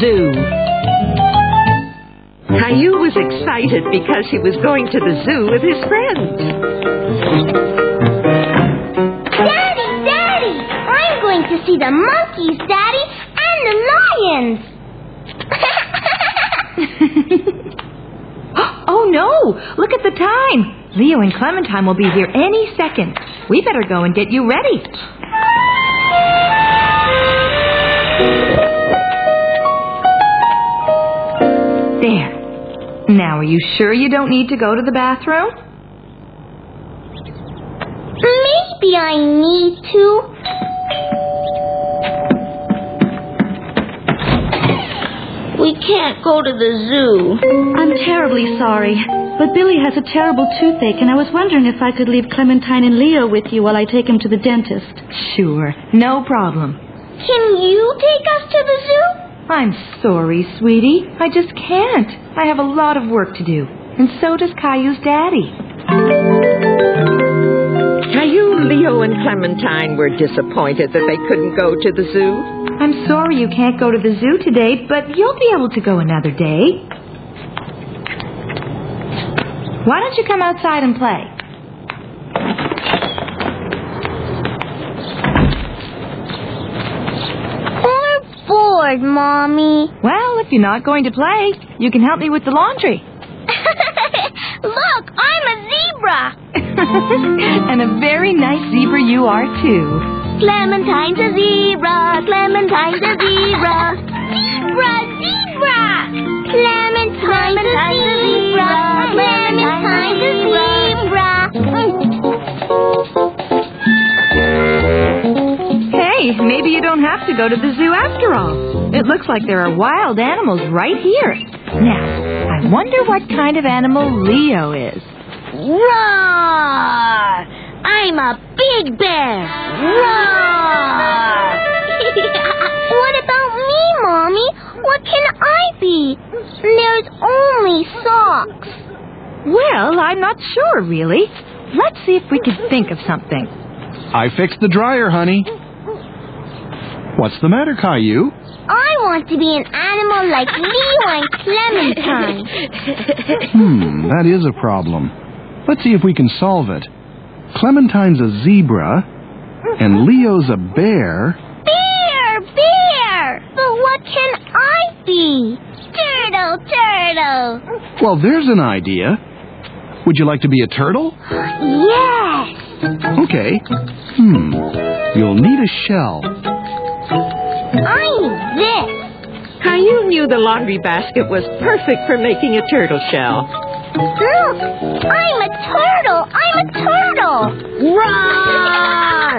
Zoo. Caillou was excited because he was going to the zoo with his friends. Daddy, Daddy, I'm going to see the monkeys, Daddy, and the lions. oh no! Look at the time. Leo and Clementine will be here any second. We better go and get you ready. There. Now, are you sure you don't need to go to the bathroom? Maybe I need to. We can't go to the zoo. I'm terribly sorry, but Billy has a terrible toothache, and I was wondering if I could leave Clementine and Leo with you while I take him to the dentist. Sure. No problem. Can you take us to the zoo? I'm sorry, sweetie. I just can't. I have a lot of work to do. And so does Caillou's daddy. Caillou, Leo, and Clementine were disappointed that they couldn't go to the zoo. I'm sorry you can't go to the zoo today, but you'll be able to go another day. Why don't you come outside and play? We're bored, Mommy. Well, if you're not going to play, you can help me with the laundry. Look, I'm a zebra. and a very nice zebra you are, too. Clementine's a zebra. Clementine's a zebra. Zebra, zebra. Clementine's a zebra. Maybe you don't have to go to the zoo after all. It looks like there are wild animals right here. Now, I wonder what kind of animal Leo is. Roar! I'm a big bear. Roar! what about me, Mommy? What can I be? There's only socks. Well, I'm not sure, really. Let's see if we can think of something. I fixed the dryer, honey. What's the matter, Caillou? I want to be an animal like Leo and Clementine. Hmm, that is a problem. Let's see if we can solve it. Clementine's a zebra, and Leo's a bear. Bear, bear! But what can I be? Turtle, turtle. Well, there's an idea. Would you like to be a turtle? Yes. Okay. Hmm. You'll need a shell. I need this. Caillou knew the laundry basket was perfect for making a turtle shell. Look, I'm a turtle. I'm a turtle. Roar!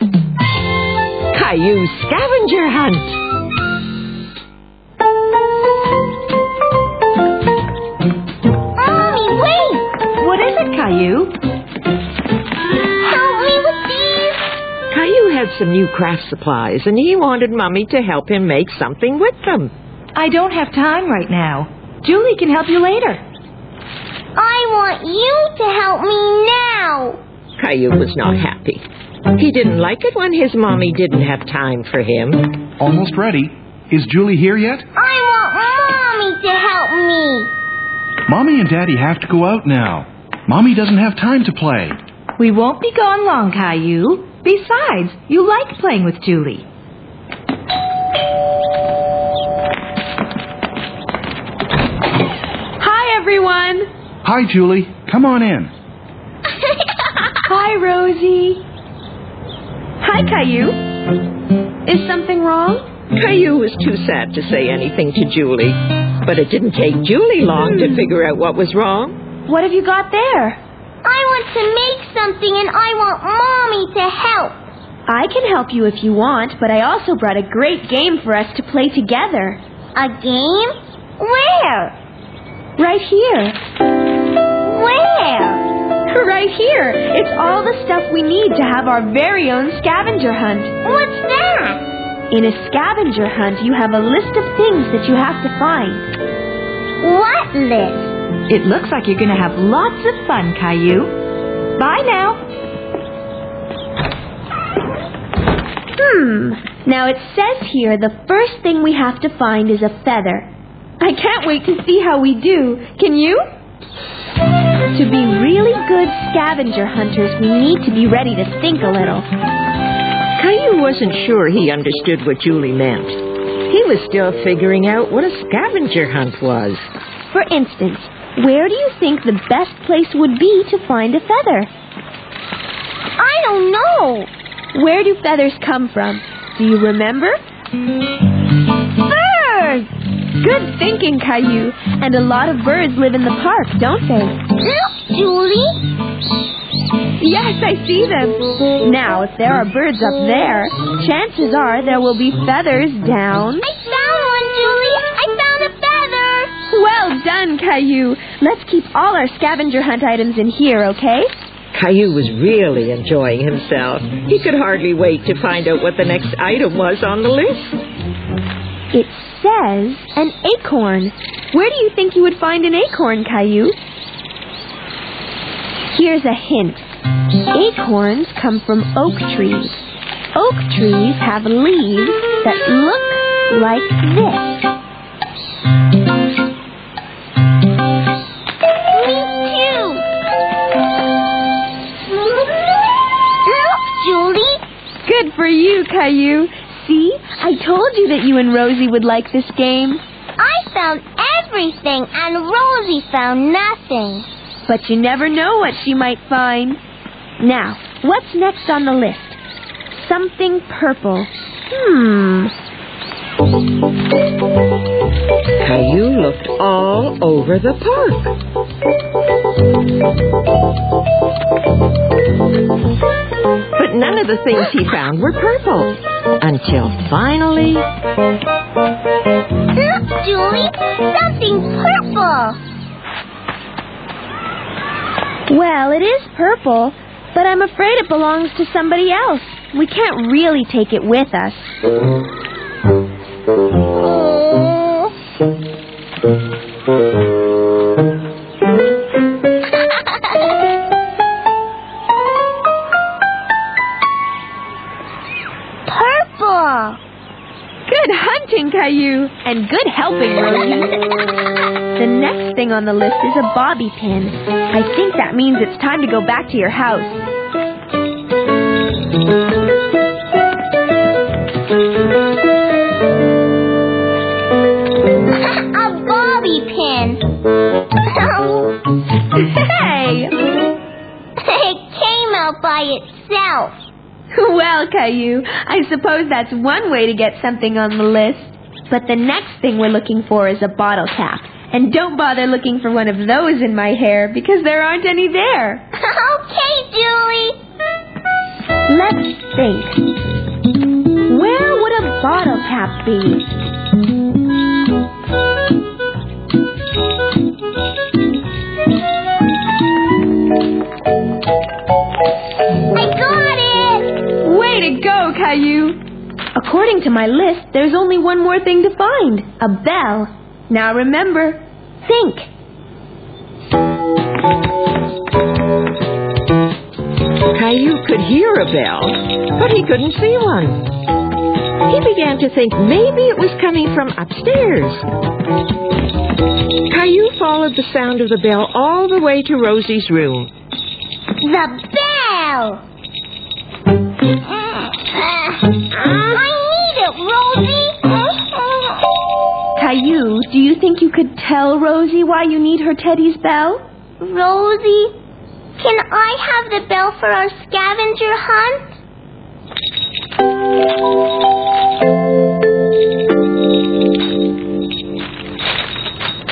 Caillou scavenger hunt. Caillou? Help me with these. Caillou had some new craft supplies, and he wanted Mummy to help him make something with them. I don't have time right now. Julie can help you later. I want you to help me now. Caillou was not happy. He didn't like it when his mommy didn't have time for him. Almost ready. Is Julie here yet? I want Mommy to help me. Mommy and Daddy have to go out now. Mommy doesn't have time to play. We won't be gone long, Caillou. Besides, you like playing with Julie. Hi, everyone. Hi, Julie. Come on in. Hi, Rosie. Hi, Caillou. Is something wrong? Caillou was too sad to say anything to Julie. But it didn't take Julie long to hmm. figure out what was wrong. What have you got there? I want to make something and I want Mommy to help. I can help you if you want, but I also brought a great game for us to play together. A game? Where? Right here. Where? Right here. It's all the stuff we need to have our very own scavenger hunt. What's that? In a scavenger hunt, you have a list of things that you have to find. What list? It looks like you're going to have lots of fun, Caillou. Bye now. Hmm. Now it says here the first thing we have to find is a feather. I can't wait to see how we do. Can you? To be really good scavenger hunters, we need to be ready to think a little. Caillou wasn't sure he understood what Julie meant. He was still figuring out what a scavenger hunt was. For instance, where do you think the best place would be to find a feather? I don't know. Where do feathers come from? Do you remember? Birds. Good thinking, Caillou. And a lot of birds live in the park, don't they? Look, Julie. Yes, I see them. Now, if there are birds up there, chances are there will be feathers down. I Well done, Caillou. Let's keep all our scavenger hunt items in here, okay? Caillou was really enjoying himself. He could hardly wait to find out what the next item was on the list. It says an acorn. Where do you think you would find an acorn, Caillou? Here's a hint. Acorns come from oak trees. Oak trees have leaves that look like this. Good for you, Caillou. See? I told you that you and Rosie would like this game. I found everything and Rosie found nothing. But you never know what she might find. Now, what's next on the list? Something purple. Hmm. Caillou looked all over the park. But none of the things he found were purple. Until finally, Look, Julie. Something purple. Well, it is purple, but I'm afraid it belongs to somebody else. We can't really take it with us. On the list is a bobby pin. I think that means it's time to go back to your house. a bobby pin. Hey! it came out by itself. Well, Caillou, I suppose that's one way to get something on the list. But the next thing we're looking for is a bottle cap. And don't bother looking for one of those in my hair because there aren't any there. okay, Julie. Let's think. Where would a bottle cap be? I got it. Way to go, Caillou! According to my list, there's only one more thing to find a bell. Now remember, think. Caillou could hear a bell, but he couldn't see one. He began to think maybe it was coming from upstairs. Caillou followed the sound of the bell all the way to Rosie's room. The bell. I need it, Rosie. Caillou, do you think you could tell Rosie why you need her Teddy's bell? Rosie, can I have the bell for our scavenger hunt?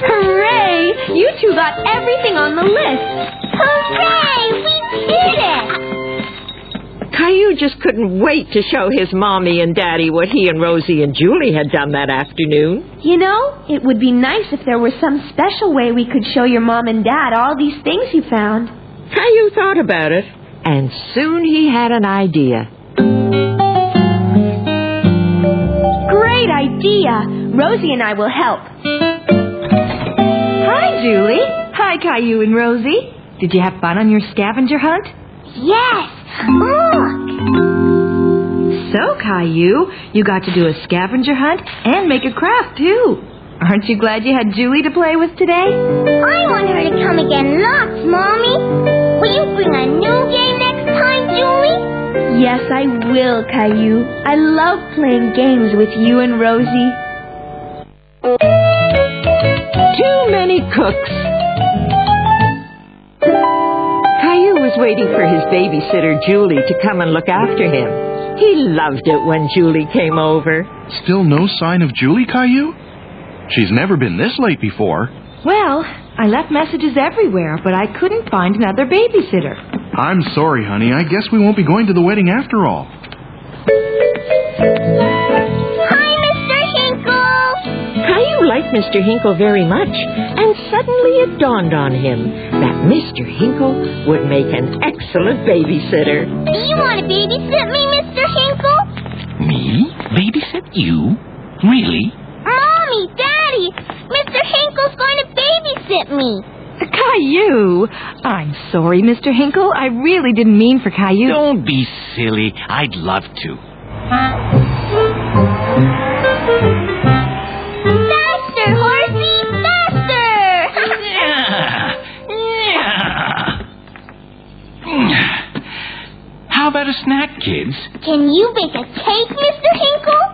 Hooray! You two got everything on the list. Hooray! We did it! Caillou just couldn't wait to show his mommy and daddy what he and Rosie and Julie had done that afternoon. You know, it would be nice if there was some special way we could show your mom and dad all these things you found. Caillou thought about it, and soon he had an idea. Great idea! Rosie and I will help. Hi, Julie. Hi, Caillou and Rosie. Did you have fun on your scavenger hunt? Yes! Look! So, Caillou, you got to do a scavenger hunt and make a craft, too. Aren't you glad you had Julie to play with today? I want her to come again lots, Mommy. Will you bring a new game next time, Julie? Yes, I will, Caillou. I love playing games with you and Rosie. Too many cooks. Caillou was waiting for his babysitter, Julie, to come and look after him. He loved it when Julie came over. Still no sign of Julie, Caillou? She's never been this late before. Well, I left messages everywhere, but I couldn't find another babysitter. I'm sorry, honey. I guess we won't be going to the wedding after all. Liked Mr. Hinkle very much, and suddenly it dawned on him that Mr. Hinkle would make an excellent babysitter. Do you want to babysit me, Mr. Hinkle? Me? Babysit you? Really? Mommy, Daddy, Mr. Hinkle's going to babysit me. Caillou! I'm sorry, Mr. Hinkle. I really didn't mean for Caillou. Don't be silly. I'd love to. About a snack, kids? Can you bake a cake, Mr. Hinkle?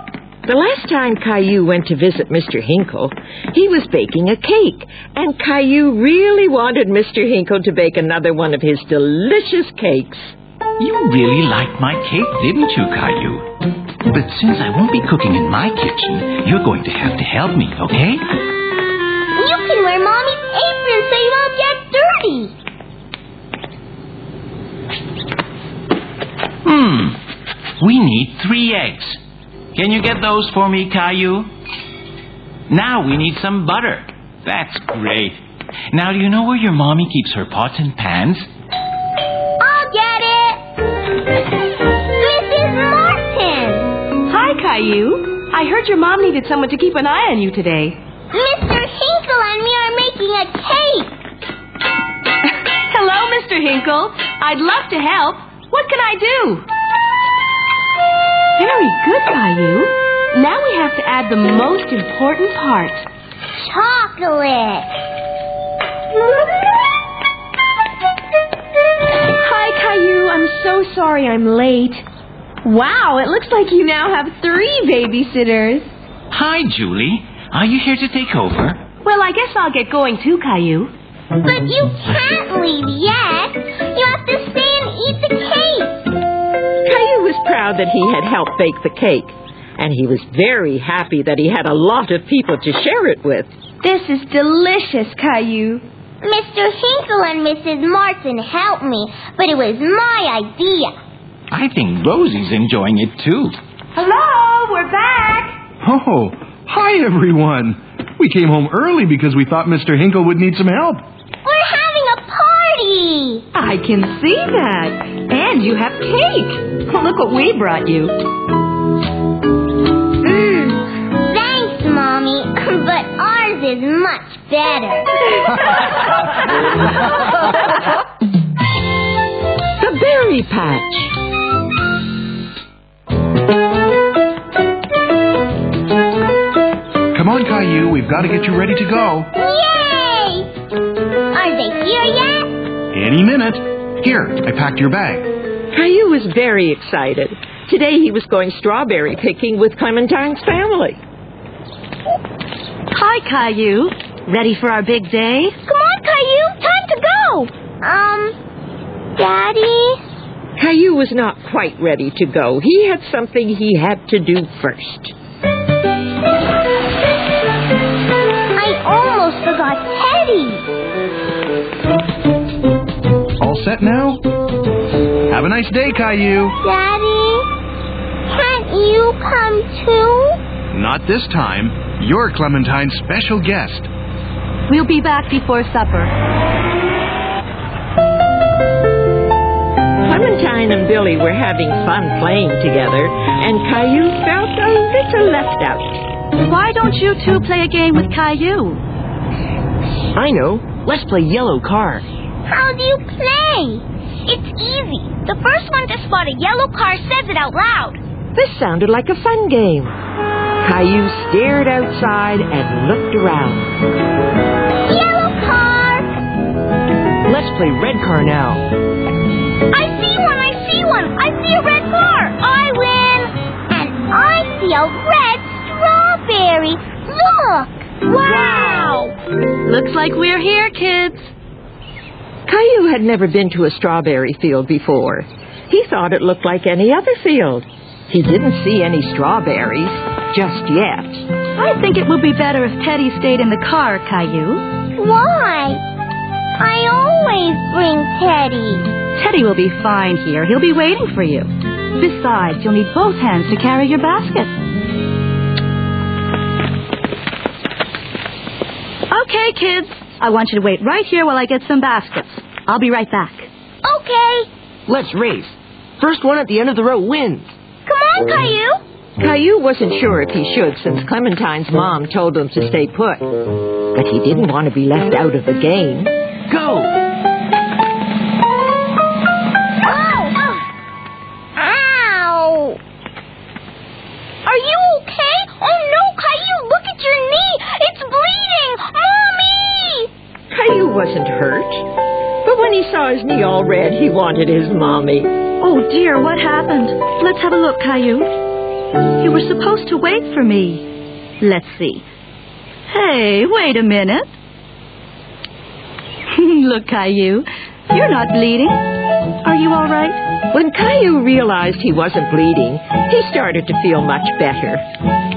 The last time Caillou went to visit Mr. Hinkle, he was baking a cake, and Caillou really wanted Mr. Hinkle to bake another one of his delicious cakes. You really liked my cake, didn't you, Caillou? But since I won't be cooking in my kitchen, you're going to have to help me, okay? You can wear Mommy's apron so you won't get dirty. Hmm. We need three eggs. Can you get those for me, Caillou? Now we need some butter. That's great. Now, do you know where your mommy keeps her pots and pans? I'll get it. Mrs. Martin. Hi, Caillou. I heard your mom needed someone to keep an eye on you today. Mr. Hinkle and me are making a cake. Hello, Mr. Hinkle. I'd love to help. What can I do? Very good, Caillou. Now we have to add the most important part. Chocolate. Hi, Caillou. I'm so sorry I'm late. Wow, it looks like you now have three babysitters. Hi, Julie. Are you here to take over? Well, I guess I'll get going too, Caillou. But you can't leave yet. You have to stay and eat the cake. Caillou was proud that he had helped bake the cake, and he was very happy that he had a lot of people to share it with. This is delicious, Caillou. Mr. Hinkle and Mrs. Martin helped me, but it was my idea. I think Rosie's enjoying it too. Hello, we're back. Oh, hi, everyone. We came home early because we thought Mr. Hinkle would need some help. We're having a party. I can see that. And you have cake. Look what we brought you. Mmm. Thanks, Mommy, but ours is much better. The Berry Patch. Come on, Caillou. We've got to get you ready to go. Yay! Are they here yet? Any minute. Here, I packed your bag. Caillou was very excited. Today he was going strawberry picking with Clementine's family. Hi, Caillou. Ready for our big day? Come on, Caillou. Time to go. Um, Daddy? Caillou was not quite ready to go. He had something he had to do first. I almost forgot Teddy. All set now? Have a nice day, Caillou. Daddy? Can't you come too? Not this time. You're Clementine's special guest. We'll be back before supper. Clementine and Billy were having fun playing together, and Caillou felt a little left out. Why don't you two play a game with Caillou? I know. Let's play yellow car. How do you play? It's easy. The first one to spot a yellow car says it out loud. This sounded like a fun game. Caillou stared outside and looked around. Yellow car! Let's play red car now. I see one, I see one. I see a red car. I win. And I see a red strawberry. Look. Wow. Looks like we're here, kids. Caillou had never been to a strawberry field before. He thought it looked like any other field. He didn't see any strawberries just yet. I think it would be better if Teddy stayed in the car, Caillou. Why? I always bring Teddy. Teddy will be fine here. He'll be waiting for you. Besides, you'll need both hands to carry your basket. Okay, kids. I want you to wait right here while I get some baskets. I'll be right back. Okay. Let's race. First one at the end of the row wins. Come on, Caillou. Caillou wasn't sure if he should since Clementine's mom told him to stay put. But he didn't want to be left out of the game. Go! But he his knee all red, he wanted his mommy. Oh dear, what happened? Let's have a look, Caillou. You were supposed to wait for me. Let's see. Hey, wait a minute. look, Caillou. You're not bleeding. Are you all right? When Caillou realized he wasn't bleeding, he started to feel much better.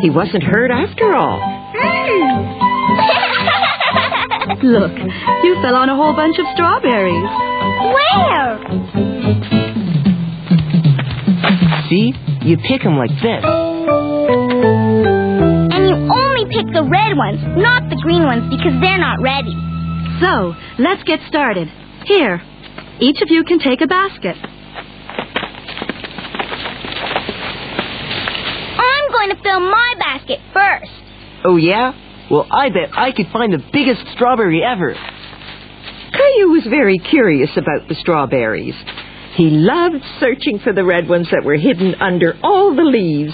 He wasn't hurt after all. Hmm. Look, you fell on a whole bunch of strawberries. Where? See? You pick them like this. And you only pick the red ones, not the green ones, because they're not ready. So, let's get started. Here, each of you can take a basket. I'm going to fill my basket first. Oh, yeah? Well, I bet I could find the biggest strawberry ever. Caillou was very curious about the strawberries. He loved searching for the red ones that were hidden under all the leaves.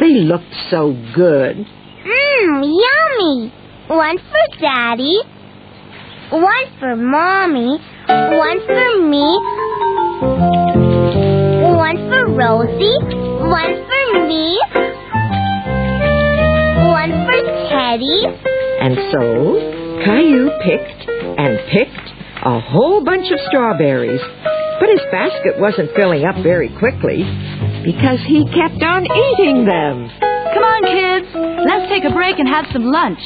They looked so good. Mmm, yummy. One for Daddy, one for Mommy, one for me, one for Rosie, one for me, one for Teddy. And so, Caillou picked and picked a whole bunch of strawberries. But his basket wasn't filling up very quickly because he kept on eating them. Come on, kids. Let's take a break and have some lunch.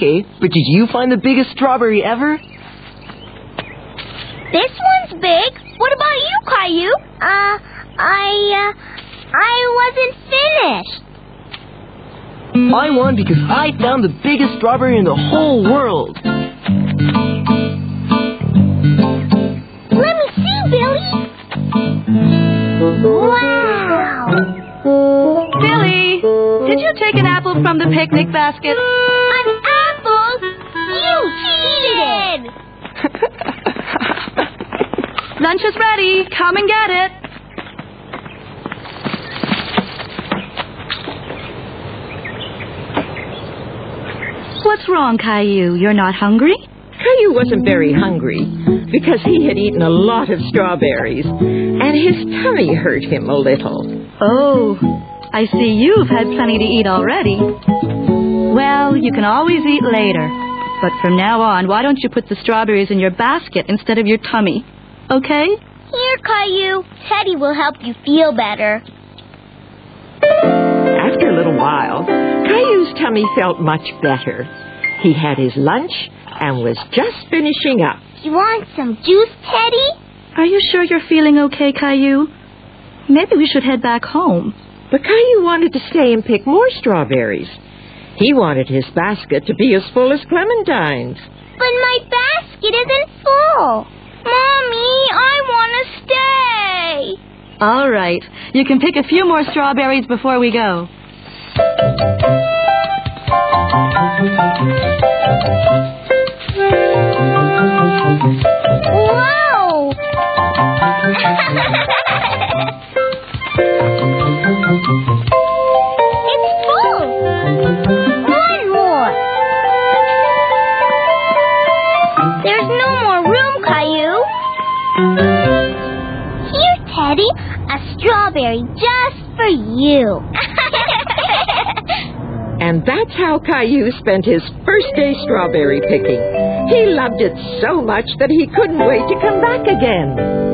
Okay, but did you find the biggest strawberry ever? This one's big. What about you, Caillou? Uh, I, uh, I wasn't finished. I won because I found the biggest strawberry in the whole world. Let me see, Billy. Wow. Billy, did you take an apple from the picnic basket? Lunch is ready. Come and get it. What's wrong, Caillou? You're not hungry? Caillou wasn't very hungry because he had eaten a lot of strawberries, and his tummy hurt him a little. Oh, I see you've had plenty to eat already. Well, you can always eat later. But from now on, why don't you put the strawberries in your basket instead of your tummy? Okay? Here, Caillou. Teddy will help you feel better. After a little while, Caillou's tummy felt much better. He had his lunch and was just finishing up. You want some juice, Teddy? Are you sure you're feeling okay, Caillou? Maybe we should head back home. But Caillou wanted to stay and pick more strawberries. He wanted his basket to be as full as Clementine's. But my basket isn't full. Mommy, I want to stay. All right. You can pick a few more strawberries before we go. Whoa! strawberry just for you. And that's how Caillou spent his first day strawberry picking. He loved it so much that he couldn't wait to come back again.